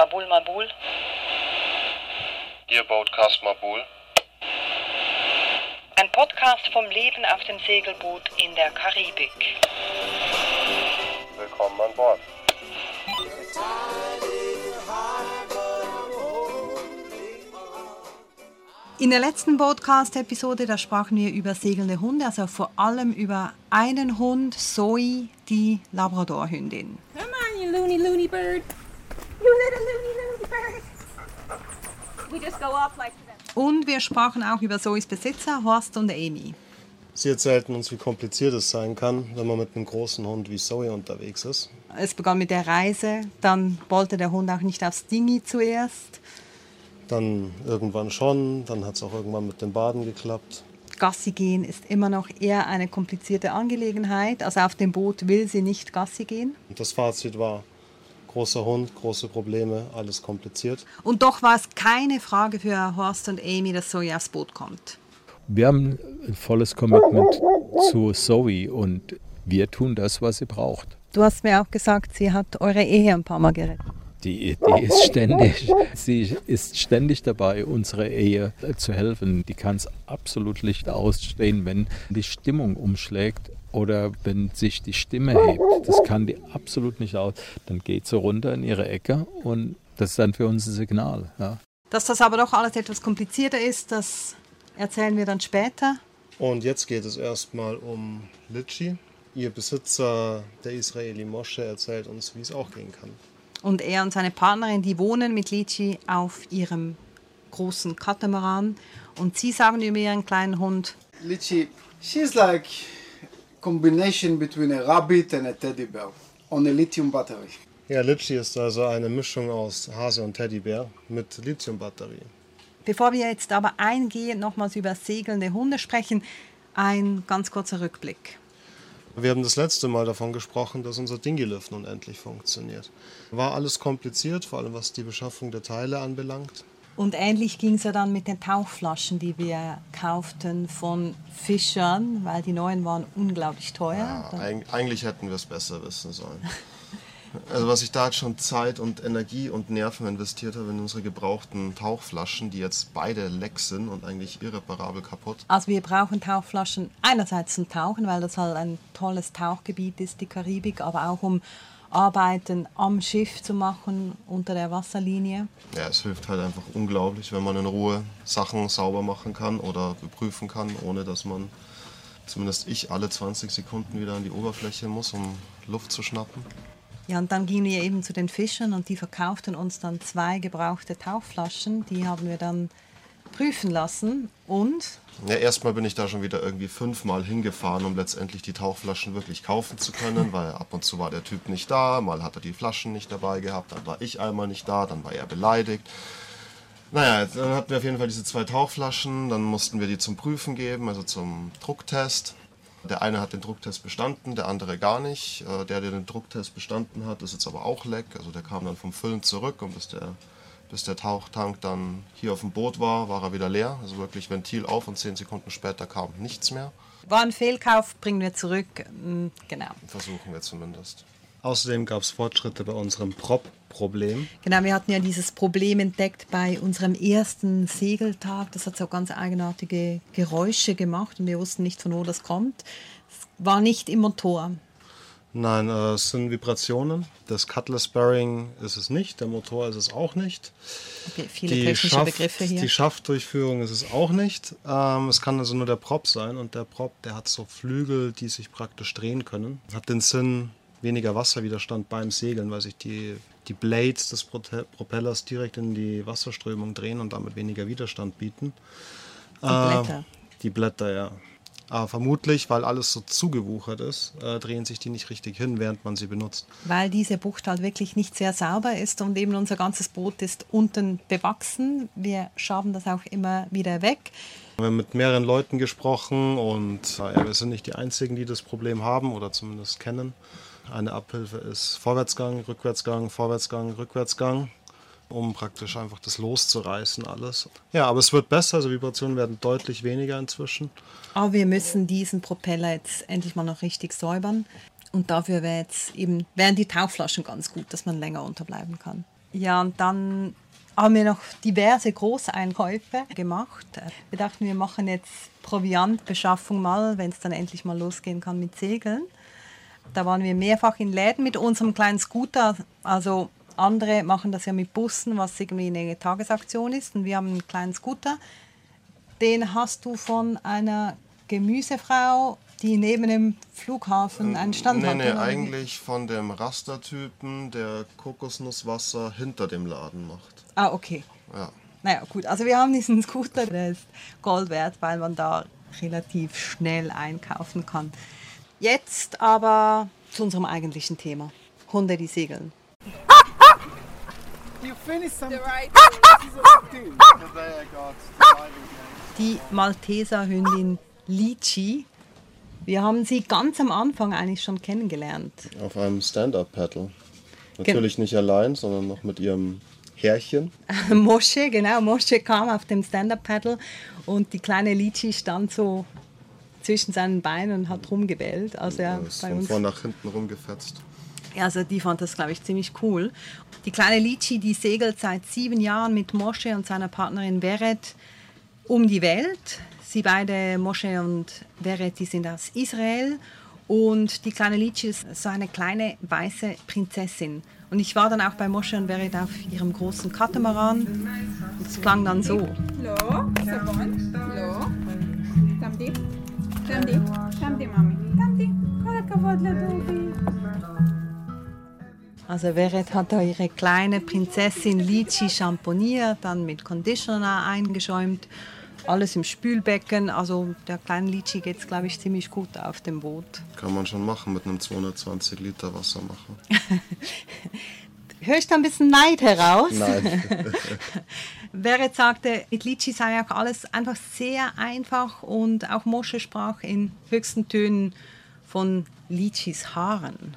Mabul Mabul. Ihr Boatcast Mabul. Ein Podcast vom Leben auf dem Segelboot in der Karibik. Willkommen an Bord. In der letzten Podcast-Episode, da sprachen wir über segelnde Hunde, also vor allem über einen Hund, Zoe, die Labradorhündin. Come on, you loony, loony bird. Und wir sprachen auch über Zoes Besitzer, Horst und Amy. Sie erzählten uns, wie kompliziert es sein kann, wenn man mit einem großen Hund wie Zoe unterwegs ist. Es begann mit der Reise, dann wollte der Hund auch nicht aufs Dingi zuerst. Dann irgendwann schon, dann hat es auch irgendwann mit dem Baden geklappt. Gassi gehen ist immer noch eher eine komplizierte Angelegenheit. Also auf dem Boot will sie nicht Gassi gehen. Und das Fazit war, großer Hund, große Probleme, alles kompliziert. Und doch war es keine Frage für Horst und Amy, dass Zoe aufs Boot kommt. Wir haben ein volles Commitment zu Zoe und wir tun das, was sie braucht. Du hast mir auch gesagt, sie hat eure Ehe ein paar Mal gerettet. Die, die ist ständig, sie ist ständig dabei, unsere Ehe zu helfen. Die kann es absolut nicht ausstehen, wenn die Stimmung umschlägt oder wenn sich die Stimme hebt. Das kann die absolut nicht aus. Dann geht sie runter in ihre Ecke und das ist dann für uns ein Signal. Ja. Dass das aber doch alles etwas komplizierter ist, das erzählen wir dann später. Und jetzt geht es erstmal um Litchi. Ihr Besitzer, der Israeli Mosche, erzählt uns, wie es auch gehen kann. Und er und seine Partnerin, die wohnen mit Lichi auf ihrem großen Katamaran. Und sie sagen über ihren kleinen Hund, Litchi, she's like combination between a rabbit and a teddy bear on a lithium battery. Ja, Litchi ist also eine Mischung aus Hase und Teddybär mit Lithiumbatterie. bevor wir jetzt aber eingehen, nochmals über segelnde Hunde sprechen, ein ganz kurzer Rückblick. Wir haben das letzte Mal davon gesprochen, dass unser Dingy-Lift nun endlich funktioniert. War alles kompliziert, vor allem was die Beschaffung der Teile anbelangt. Und ähnlich ging es ja dann mit den Tauchflaschen, die wir kauften von Fischern, weil die neuen waren unglaublich teuer. Ja, eigentlich hätten wir es besser wissen sollen. Also was ich da jetzt schon Zeit und Energie und Nerven investiert habe in unsere gebrauchten Tauchflaschen, die jetzt beide leck sind und eigentlich irreparabel kaputt. Also wir brauchen Tauchflaschen einerseits zum Tauchen, weil das halt ein tolles Tauchgebiet ist, die Karibik, aber auch um Arbeiten am Schiff zu machen unter der Wasserlinie. Ja, es hilft halt einfach unglaublich, wenn man in Ruhe Sachen sauber machen kann oder beprüfen kann, ohne dass man, zumindest ich, alle 20 Sekunden wieder an die Oberfläche muss, um Luft zu schnappen. Ja, und dann gingen wir eben zu den Fischern und die verkauften uns dann zwei gebrauchte Tauchflaschen. Die haben wir dann prüfen lassen und Ja, erstmal bin ich da schon wieder irgendwie fünfmal hingefahren, um letztendlich die Tauchflaschen wirklich kaufen zu können, weil ab und zu war der Typ nicht da, mal hat er die Flaschen nicht dabei gehabt, dann war ich einmal nicht da, dann war er beleidigt. Naja, dann hatten wir auf jeden Fall diese zwei Tauchflaschen, dann mussten wir die zum Prüfen geben, also zum Drucktest. Der eine hat den Drucktest bestanden, der andere gar nicht. Äh, Der, der den Drucktest bestanden hat, ist jetzt aber auch leck. Also der kam dann vom Füllen zurück und bis der, bis der Tauchtank dann hier auf dem Boot war, war er wieder leer. Also wirklich Ventil auf und zehn Sekunden später kam nichts mehr. war ein Fehlkauf, bringen wir zurück. Mm, Genau. Versuchen wir zumindest. Außerdem gab es Fortschritte bei unserem Prop-Problem. Genau, wir hatten ja dieses Problem entdeckt bei unserem ersten Segeltag. Das hat so ganz eigenartige Geräusche gemacht und wir wussten nicht, von wo das kommt. Es war nicht im Motor. Nein, äh, es sind Vibrationen. Das Cutlass Bearing ist es nicht, der Motor ist es auch nicht. Okay, viele Die, technische Schaft, Begriffe hier. die Schaftdurchführung ist es auch nicht. Ähm, es kann also nur der Prop sein und der Prop, der hat so Flügel, die sich praktisch drehen können. Hat den Sinn, weniger Wasserwiderstand beim Segeln, weil sich die, die Blades des Propellers direkt in die Wasserströmung drehen und damit weniger Widerstand bieten. Die Blätter. Die Blätter, ja. Aber vermutlich, weil alles so zugewuchert ist, äh, drehen sich die nicht richtig hin, während man sie benutzt. Weil diese Bucht halt wirklich nicht sehr sauber ist und eben unser ganzes Boot ist unten bewachsen. Wir schaben das auch immer wieder weg. Wir haben mit mehreren Leuten gesprochen und äh, wir sind nicht die Einzigen, die das Problem haben oder zumindest kennen. Eine Abhilfe ist Vorwärtsgang, Rückwärtsgang, Vorwärtsgang, Rückwärtsgang, um praktisch einfach das loszureißen alles. Ja, aber es wird besser, also Vibrationen werden deutlich weniger inzwischen. Aber wir müssen diesen Propeller jetzt endlich mal noch richtig säubern. Und dafür wäre jetzt eben, wären die Tauchflaschen ganz gut, dass man länger unterbleiben kann. Ja, und dann haben wir noch diverse Großeinkäufe gemacht. Wir dachten, wir machen jetzt Proviantbeschaffung mal, wenn es dann endlich mal losgehen kann mit Segeln. Da waren wir mehrfach in Läden mit unserem kleinen Scooter. Also andere machen das ja mit Bussen, was irgendwie eine Tagesaktion ist. Und wir haben einen kleinen Scooter. Den hast du von einer Gemüsefrau, die neben dem Flughafen einen Stand Nee, hat. nee, eigentlich von dem Rastertypen, der Kokosnusswasser hinter dem Laden macht. Ah, okay. Ja. Naja, gut. Also wir haben diesen Scooter, der ist Gold wert, weil man da relativ schnell einkaufen kann. Jetzt aber zu unserem eigentlichen Thema. Hunde, die segeln. Die Malteser-Hündin Lichi. Wir haben sie ganz am Anfang eigentlich schon kennengelernt. Auf einem Stand-Up-Paddle. Natürlich nicht allein, sondern noch mit ihrem Herrchen. Mosche, genau, Mosche kam auf dem Stand-Up-Paddle und die kleine Lichi stand so zwischen seinen Beinen und hat rumgebellt. Also er ist bei von uns vorn nach hinten rumgefetzt. Also die fand das, glaube ich, ziemlich cool. Die kleine Lichi, die segelt seit sieben Jahren mit Mosche und seiner Partnerin Veret um die Welt. Sie beide, Mosche und Veret, die sind aus Israel. Und die kleine Lichi ist so eine kleine weiße Prinzessin. Und ich war dann auch bei Mosche und Veret auf ihrem großen Katamaran. Und es klang dann so. לא, זה בון. לא. תעמדי. תעמדי. תעמדי, מאמי. תעמדי. כל הכבוד לדובי. also Veret hat da ihre kleine Prinzessin Lichi schamponiert, dann mit Conditioner eingeschäumt, alles im Spülbecken. Also der kleinen Lichi geht es, glaube ich, ziemlich gut auf dem Boot. Kann man schon machen mit einem 220 Liter Wassermacher. Höre ich da ein bisschen Neid heraus? Nein. Veret sagte, mit Lichi sei auch alles einfach sehr einfach und auch Mosche sprach in höchsten Tönen von Lichis Haaren.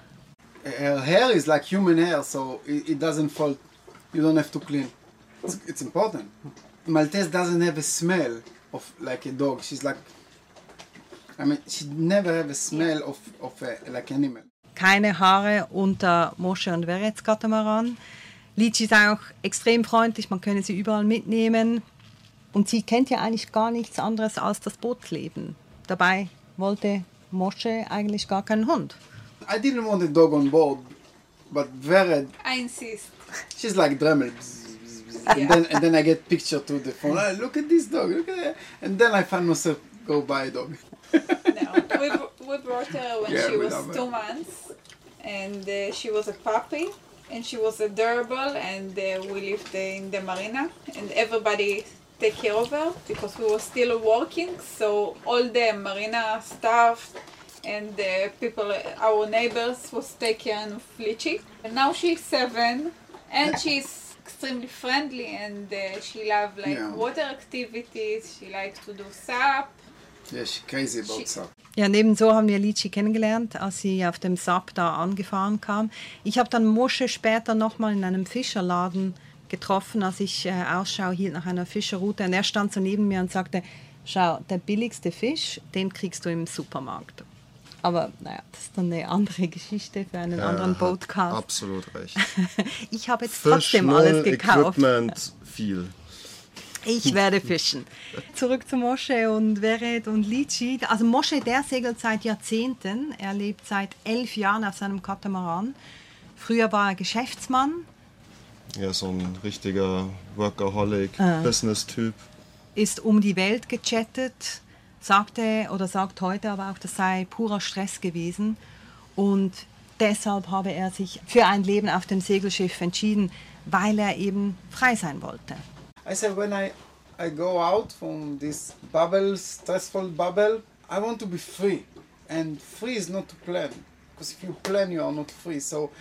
Her hair is like human hair, so it, it doesn't fall. You don't have to clean. It's, it's important. Maltese doesn't have a smell of like a dog. She's like, I mean, she never have a smell of of a, like animal. keine Haare unter Mosche und Verets Katamaran. Lichi ist auch extrem freundlich, man könne sie überall mitnehmen. Und sie kennt ja eigentlich gar nichts anderes als das Bootsleben. Dabei wollte Mosche eigentlich gar keinen Hund. I didn't want a dog on board, but Vered, I insist. she's like Dremel. And then and then I get picture to the phone. "Ah, look at this dog. Look at that. And then I find myself go buy a dog. No, we, we brought her when Yeah, she was love her. two months, and uh, she was a puppy, and she was adorable, and uh, we lived uh, in the marina, and everybody take care of her because we were still working, so all the marina staff and the people, our neighbors, was taking care of Lichi. And now she's seven, and she's extremely friendly, and uh, she loves like Yeah. water activities. She likes to do SAP. Yeah, she's crazy about She- stuff. Ja, nebenso haben wir Lichi kennengelernt, als sie auf dem Sap da angefahren kam. Ich habe dann Mosche später nochmal in einem Fischerladen getroffen, als ich äh, Ausschau hielt nach einer Fischerroute. Und er stand so neben mir und sagte, schau, der billigste Fisch, den kriegst du im Supermarkt. Aber naja, das ist dann eine andere Geschichte für einen anderen Er hat Podcast. Absolut recht. Ich habe jetzt Fisch, trotzdem null, alles gekauft. Equipment, viel. Ich werde fischen. Zurück zu Mosche und Veret und Lichi. Also Mosche, der segelt seit Jahrzehnten. Er lebt seit elf Jahren auf seinem Katamaran. Früher war er Geschäftsmann. Er ist so ein richtiger Workaholic, Business-Typ. ist um die Welt gechattet, sagte oder sagt heute aber auch, das sei purer Stress gewesen. Und deshalb habe er sich für ein Leben auf dem Segelschiff entschieden, weil er eben frei sein wollte. I said when I I go out from this bubble, stressful bubble, I want to be free, and free is not to plan, because if you plan, you are not free. So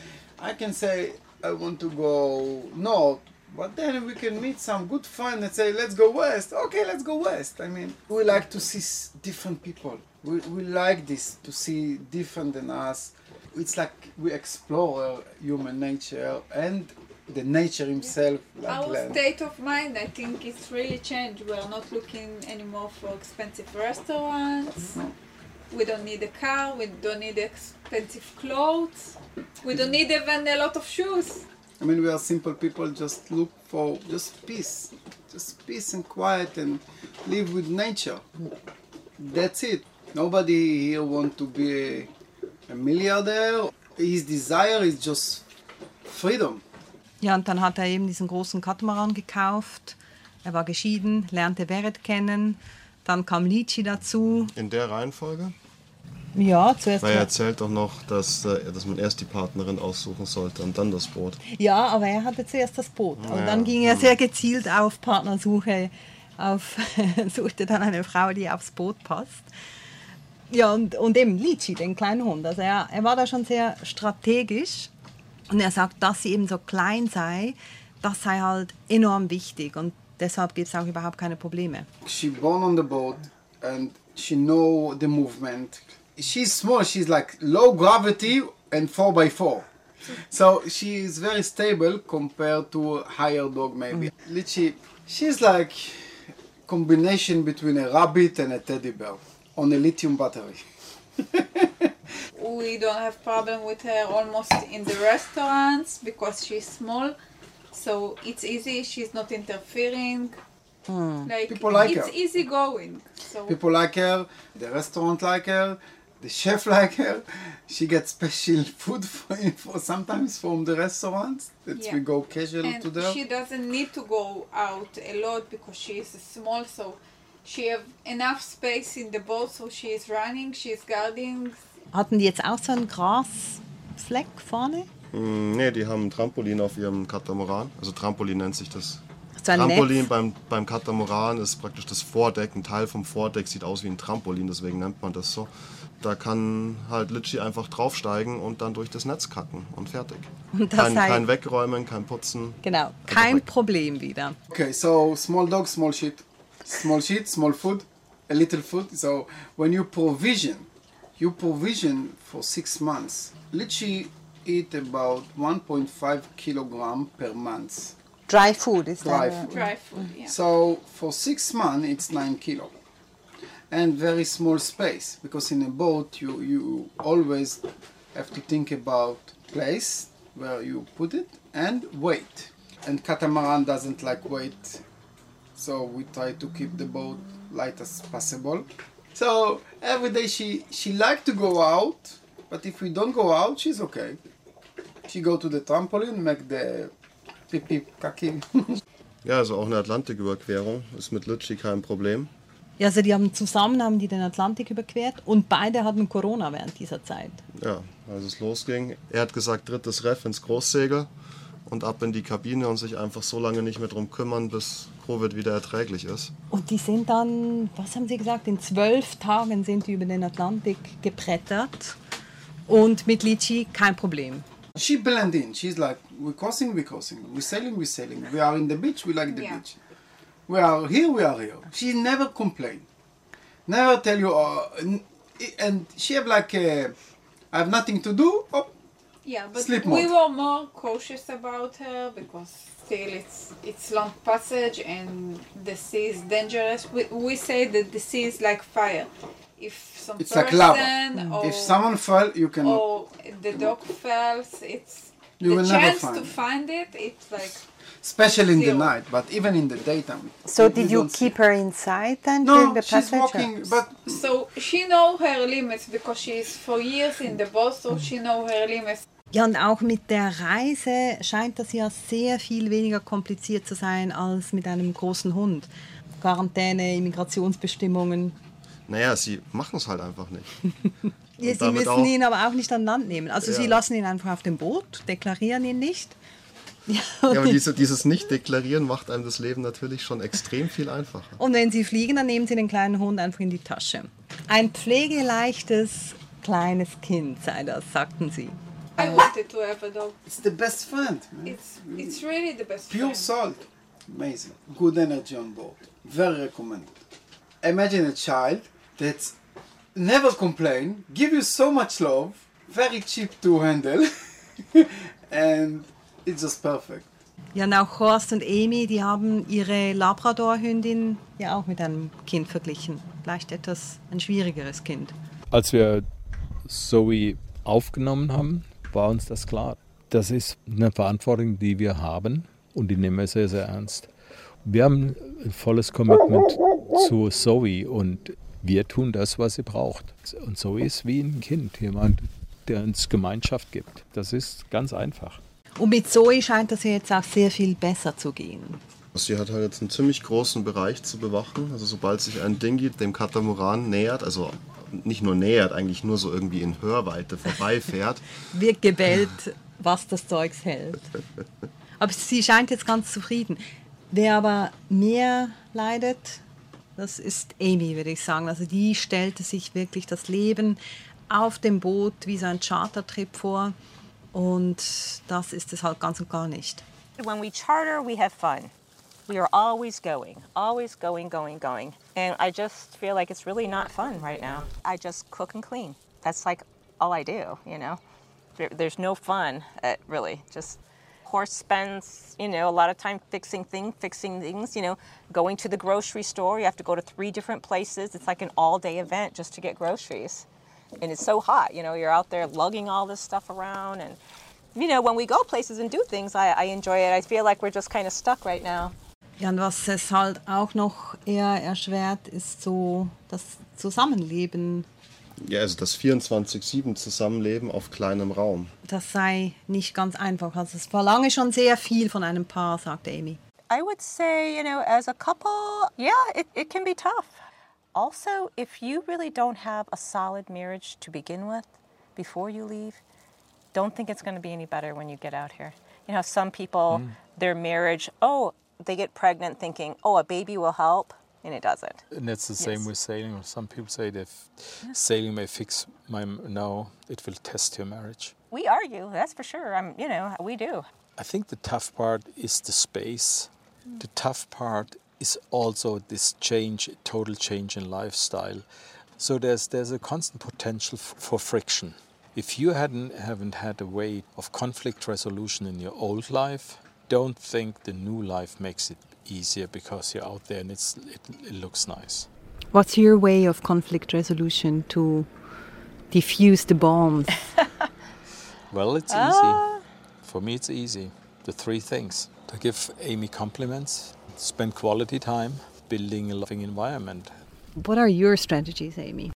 I can say I want to go north, but then we can meet some good friend and say let's go west. Okay, let's go west. I mean, we like to see different people. We, we like this to see different than us. It's like we explore uh, human nature and the nature himself. Like Our land. state of mind, I think, it's really changed. We are not looking anymore for expensive restaurants. We don't need a car. We don't need expensive clothes. We don't need even a lot of shoes. I mean, we are simple people. Just look for just peace, just peace and quiet, and live with nature. That's it. Nobody here want to be a, a milliardaire. His desire is just freedom. Ja, und dann hat er eben diesen großen Katamaran gekauft. Er war geschieden, lernte Weret kennen. Dann kam Lichi dazu. In der Reihenfolge? Ja, zuerst. Weil er erzählt doch noch, dass, äh, dass man erst die Partnerin aussuchen sollte und dann das Boot. Ja, aber er hatte zuerst das Boot. Und dann ging er sehr gezielt auf Partnersuche, auf, suchte dann eine Frau, die aufs Boot passt. Ja, und, und eben Lichi, den kleinen Hund. Also er, er war da schon sehr strategisch. Und er sagt, dass sie eben so klein sei, das sei halt enorm wichtig. Und deshalb gibt es auch überhaupt keine Probleme. She born on the boat, and she know the movement. She's small. She's like low gravity and four by four. So she is very stable compared to a higher dog maybe. Mm. Litchi, she's like combination between a rabbit and a teddy bear on a lithium battery. We don't have problem with her almost in the restaurants because she's small, so it's easy. She's not interfering. Hmm. Like People like her it's her. easy going. So People like her, the restaurant like her, the chef like her. She gets special food for, for sometimes from the restaurants that Yeah. we go casual to and there. she doesn't need to go out a lot because she is small, so she have enough space in the boat. So she is running, she is guarding. Hatten die jetzt auch so einen Grasfleck vorne? Hm, nee, die haben ein Trampolin auf ihrem Katamaran. Also Trampolin nennt sich das. So ein Trampolin Netz? beim, beim Katamaran ist praktisch das Vordeck. Ein Teil vom Vordeck sieht aus wie ein Trampolin, deswegen nennt man das so. Da kann halt Litschi einfach draufsteigen und dann durch das Netz kacken und fertig. Und das Kein, heißt- kein Wegräumen, kein Putzen. Genau, kein weg. Problem wieder. Okay, so small dog, small shit. Small shit, small food, a little food. So when you provision, you provision for six months. Litchi eat about 1.5 kilogram per month. Dry food ist Dry food. Dry food, yeah. So for six months, it's nine kilo, and very small space because in a boat you you always have to think about place where you put it and weight. And catamaran doesn't like weight, so we try to keep the boat light as possible. So every day she she like to go out, but if we don't go out, she's okay. She go to the trampoline, make the pip pip kaki. Ja, also auch eine Atlantiküberquerung ist mit Litschi kein Problem. Ja, also die haben zusammen haben die den Atlantik überquert und beide hatten Corona während dieser Zeit. Ja, als es losging. Er hat gesagt, drittes Ref ins Großsegel und ab in die Kabine und sich einfach so lange nicht mehr drum kümmern, bis Covid wieder erträglich ist. Und die sind dann, was haben sie gesagt, in zwölf Tagen sind die über den Atlantik gebrettert und mit Litchi kein Problem. She blend in. She's like, we're crossing, we're crossing. We're sailing, we're sailing. We are in the beach, we like the Yeah. beach. We are here, we are here. She never complain. Never tell you, uh, and she have like, uh, I have nothing to do. Oh, Yeah, but Sleep we mode. were more cautious about her because still it's it's long passage and the sea is dangerous. We, we say that the sea is like fire. If some it's like person lava. or, If someone fell, you can. or the dog falls, it's You the will never chance to find it. It's like especially in the night, but even in the daytime. So did you keep her inside then No, during the she's passage? walking, but so she know her limits because she's for years in the boat, so she know her limits. Ja, und auch mit der Reise scheint das ja sehr viel weniger kompliziert zu sein als mit einem großen Hund. Quarantäne, Immigrationsbestimmungen. Naja, sie machen es halt einfach nicht. Ja, sie müssen auch- ihn aber auch nicht an Land nehmen. Also sie Ja. lassen ihn einfach auf dem Boot, deklarieren ihn nicht. Ja, Ja, aber diese, dieses Nicht-Deklarieren macht einem das Leben natürlich schon extrem viel einfacher. Und wenn sie fliegen, dann nehmen sie den kleinen Hund einfach in die Tasche. Ein pflegeleichtes kleines Kind sei das, sagten sie. I wanted to have a dog. it's the best friend. man. It's it's really the best. Pure friend. salt. Amazing. Good energy on board. Very recommended. Imagine a child that's never complain, give you so much love, very cheap to handle, and it's just perfect. Ja, und auch Horst und Amy, die haben ihre Labrador-Hündin ja auch mit einem Kind verglichen. Vielleicht etwas ein schwierigeres Kind. Als wir Zoe aufgenommen haben, war uns das klar. Das ist eine Verantwortung, die wir haben und die nehmen wir sehr, sehr ernst. Wir haben ein volles Commitment zu Zoe und wir tun das, was sie braucht. Und Zoe ist wie ein Kind, jemand, der uns Gemeinschaft gibt. Das ist ganz einfach. Und mit Zoe scheint das ja jetzt auch sehr viel besser zu gehen. Sie hat halt jetzt einen ziemlich großen Bereich zu bewachen. Also sobald sich ein Dingi dem Katamaran nähert, also nicht nur nähert, eigentlich nur so irgendwie in Hörweite vorbeifährt. Wird gebellt, was das Zeugs hält. Aber sie scheint jetzt ganz zufrieden. Wer aber mehr leidet, das ist Amy, würde ich sagen. Also die stellte sich wirklich das Leben auf dem Boot wie so ein Chartertrip vor. Und das ist es halt ganz und gar nicht. When we charter, we have fun. We are always going, always going, going, going. And I just feel like it's really not fun right now. I just cook and clean. That's like all I do, you know? There's no fun, uh, really. Just horse spends, you know, a lot of time fixing things, fixing things, you know, going to the grocery store. You have to go to three different places. It's like an all day event just to get groceries. And it's so hot, you know, you're out there lugging all this stuff around. And, you know, when we go places and do things, I, I enjoy it. I feel like we're just kind of stuck right now. Ja, und was es halt auch noch eher erschwert, ist so das Zusammenleben. Ja, also das 24-7 Zusammenleben auf kleinem Raum. Das sei nicht ganz einfach. Also es verlange schon sehr viel von einem Paar, sagt Amy. I would say, you know, as a couple, yeah, it, it can be tough. Also, if you really don't have a solid marriage to begin with before you leave, don't think it's going to be any better when you get out here. You know, some people, hmm. their marriage, oh, they get pregnant thinking, oh, a baby will help, and it doesn't. And that's the same with sailing. Some people say that sailing may fix my. No, it will test your marriage. We argue, that's for sure. I'm, you know, we do. I think the tough part is the space. The hmm. tough part is also this change, total change in lifestyle. So there's there's a constant potential f- for friction. If you hadn't haven't had a way of conflict resolution in your old life, don't think the new life makes it easier because you're out there and it's it, it looks nice. What's your way of conflict resolution to diffuse the bombs? Well, it's ah. easy. For me, it's easy. The three things to give Amy compliments, spend quality time, building a loving environment. what are your strategies, Amy?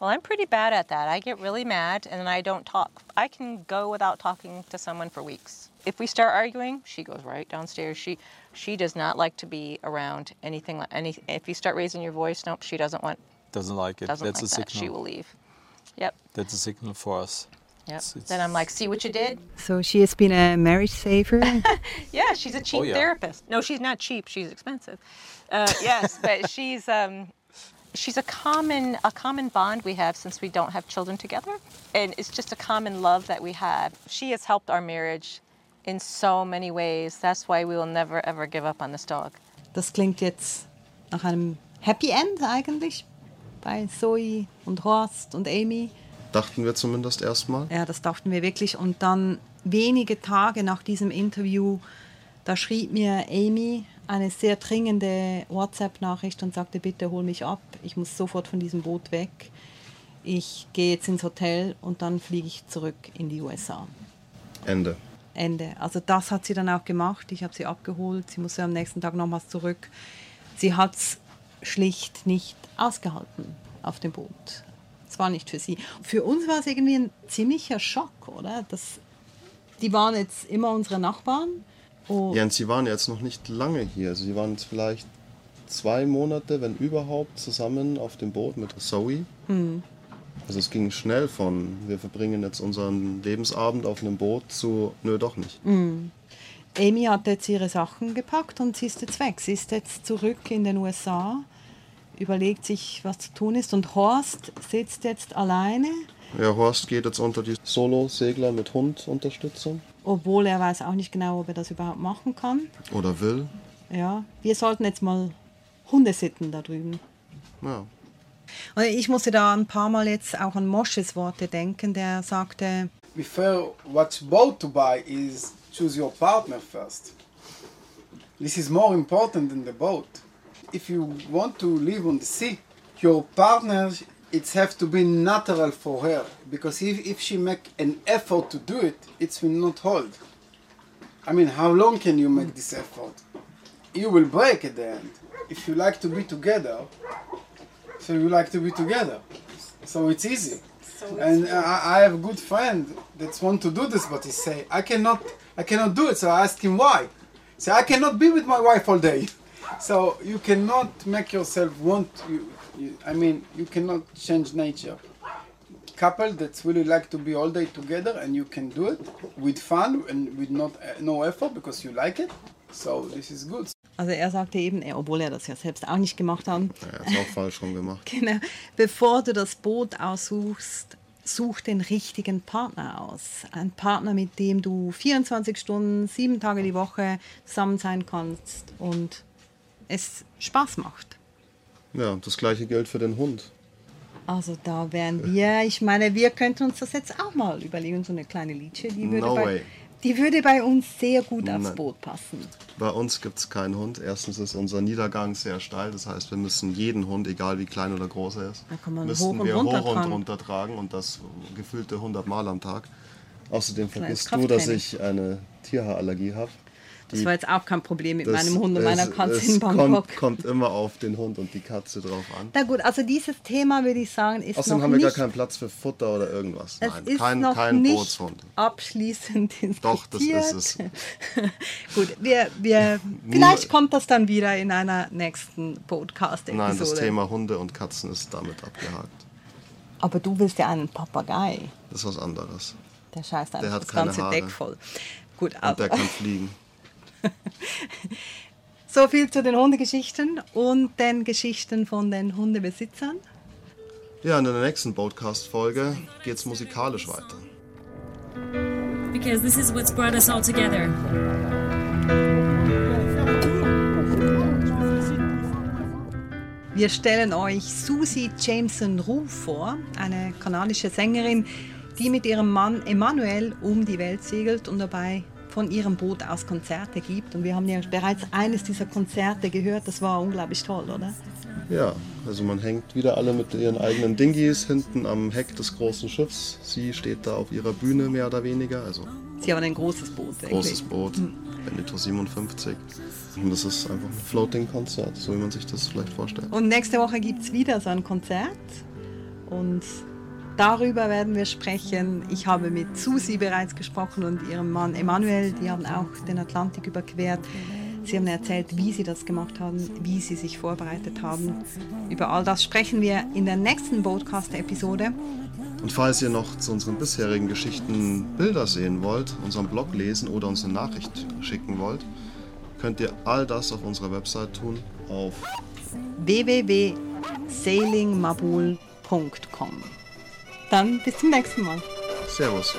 Well, I'm pretty bad at that. I get really mad and then I don't talk. I can go without talking to someone for weeks. If we start arguing, she goes right downstairs. She she does not like to be around anything like any. If you start raising your voice, nope, she doesn't want Doesn't like it. doesn't That's like a that. signal. She will leave. Yep, That's a signal for us. Yep. It's- it's- Then I'm like, see what you did? So she has been a marriage saver. Yeah, she's a cheap Oh, yeah. therapist. No, she's not cheap. She's expensive. Uh, yes, but she's um, she's a common a common bond we have since we don't have children together, and it's just a common love that we have. She has helped our marriage in so many ways. That's why we will never ever give up on this dog. Das klingt jetzt nach einem Happy End eigentlich bei Zoe und Horst und Amy. Dachten wir zumindest erstmal. Ja, das dachten wir wirklich. Und dann wenige Tage nach diesem Interview, da schrieb mir Amy eine sehr dringende WhatsApp-Nachricht und sagte, bitte hol mich ab, ich muss sofort von diesem Boot weg. Ich gehe jetzt ins Hotel und dann fliege ich zurück in die USA. Ende. Ende. Also das hat sie dann auch gemacht. Ich habe sie abgeholt. Sie musste am nächsten Tag nochmals zurück. Sie hat es schlicht nicht ausgehalten auf dem Boot. Es war nicht für sie. Für uns war es irgendwie ein ziemlicher Schock, oder? Das, die waren jetzt immer unsere Nachbarn. Oh, Ja, und sie waren jetzt noch nicht lange hier. Also sie waren jetzt vielleicht zwei Monate, wenn überhaupt, zusammen auf dem Boot mit Zoe. Also es ging schnell von, wir verbringen jetzt unseren Lebensabend auf einem Boot zu, nö, doch nicht. Amy hat jetzt ihre Sachen gepackt und sie ist jetzt weg. Sie ist jetzt zurück in den USA, überlegt sich, was zu tun ist. Und Horst sitzt jetzt alleine, Ja, Horst geht jetzt unter die Solo-Segler mit Hund-Unterstützung. obwohl er weiß auch nicht genau, ob er das überhaupt machen kann. Oder will. Ja, wir sollten jetzt mal Hunde sitten da drüben. Ja. Und ich musste da ein paar Mal jetzt auch an Mosches Worte denken, der sagte, Before what boat to buy is choose your partner first. This is more important than the boat. If you want to live on the sea, your partner it have to be natural for her because if, if she make an effort to do it, it will not hold. I mean, how long can you make this effort? You will break at the end. If you like to be together, so you like to be together. So it's easy. and I, I have a good friend that want to do this, but he say I cannot, I cannot do it. So I ask him why. Say I cannot be with my wife all day. So you cannot make yourself want. You, you, I mean, you cannot change nature. Couple that really like to be all day together, and you can do it with fun and with not uh, no effort because you like it. So this is good. Also er sagte eben, er- obwohl er das ja selbst auch nicht gemacht hat, Er hat es auch falsch rum gemacht. genau, bevor du das Boot aussuchst, such den richtigen Partner aus. Ein Partner, mit dem du 24 Stunden, sieben Tage die Woche zusammen sein kannst und es Spaß macht. Ja, das gleiche gilt für den Hund. Also da wären wir, ich meine, wir könnten uns das jetzt auch mal überlegen, so eine kleine Liedche, die würde, No bei, die würde bei uns sehr gut aufs Nein. Boot passen. Bei uns gibt es keinen Hund. Erstens ist unser Niedergang sehr steil. Das heißt, wir müssen jeden Hund, egal wie klein oder groß er ist, müssten hoch und wir runter hoch und runter tragen und das gefühlte 100 Mal am Tag. Außerdem vergisst du, dass ich eine Tierhaarallergie habe. Das war jetzt auch kein Problem mit Das- meinem Hund und meiner es- Katze es in Bangkok. Kommt, kommt immer auf den Hund und die Katze drauf an. Na gut, also dieses Thema würde ich sagen, ist Außerdem noch haben wir nicht, gar keinen Platz für Futter oder irgendwas. es Nein, ist kein, noch kein nicht Bootshund. abschließend diskutiert. Doch, das ist es. gut, wir, wir, vielleicht kommt das dann wieder in einer nächsten Podcast-Episode. Nein, das Thema Hunde und Katzen ist damit abgehakt. Aber du willst ja einen Papagei. Das ist was anderes. Der scheißt einfach Der hat das ganze. Deck voll. Gut, Und der kann fliegen. So viel zu den Hundegeschichten und den Geschichten von den Hundebesitzern. Ja, in der nächsten Podcast-Folge geht es musikalisch weiter. Because this is what's brought us all together. Wir stellen euch Susie Jameson Rue vor, eine kanadische Sängerin, die mit ihrem Mann Emmanuel um die Welt segelt und dabei von ihrem Boot aus Konzerte gibt. Und wir haben ja bereits eines dieser Konzerte gehört. Das war unglaublich toll, oder? Ja, also man hängt wieder alle mit ihren eigenen Dinghies hinten am Heck des großen Schiffs. Sie steht da auf ihrer Bühne mehr oder weniger, also Sie haben ein großes Boot. wirklich. großes Boot, Benito 57. Und das ist einfach ein Floating-Konzert, so wie man sich das vielleicht vorstellt. Und nächste Woche gibt es wieder so ein Konzert. Und darüber werden wir sprechen. Ich habe mit Susi bereits gesprochen und ihrem Mann Emanuel. Die haben auch den Atlantik überquert. Sie haben erzählt, wie sie das gemacht haben, wie sie sich vorbereitet haben. Über all das sprechen wir in der nächsten Podcast-Episode. Und falls ihr noch zu unseren bisherigen Geschichten Bilder sehen wollt, unseren Blog lesen oder uns eine Nachricht schicken wollt, könnt ihr all das auf unserer Website tun auf www.sailingmabul.com. Dann bis zum nächsten Mal. Servus.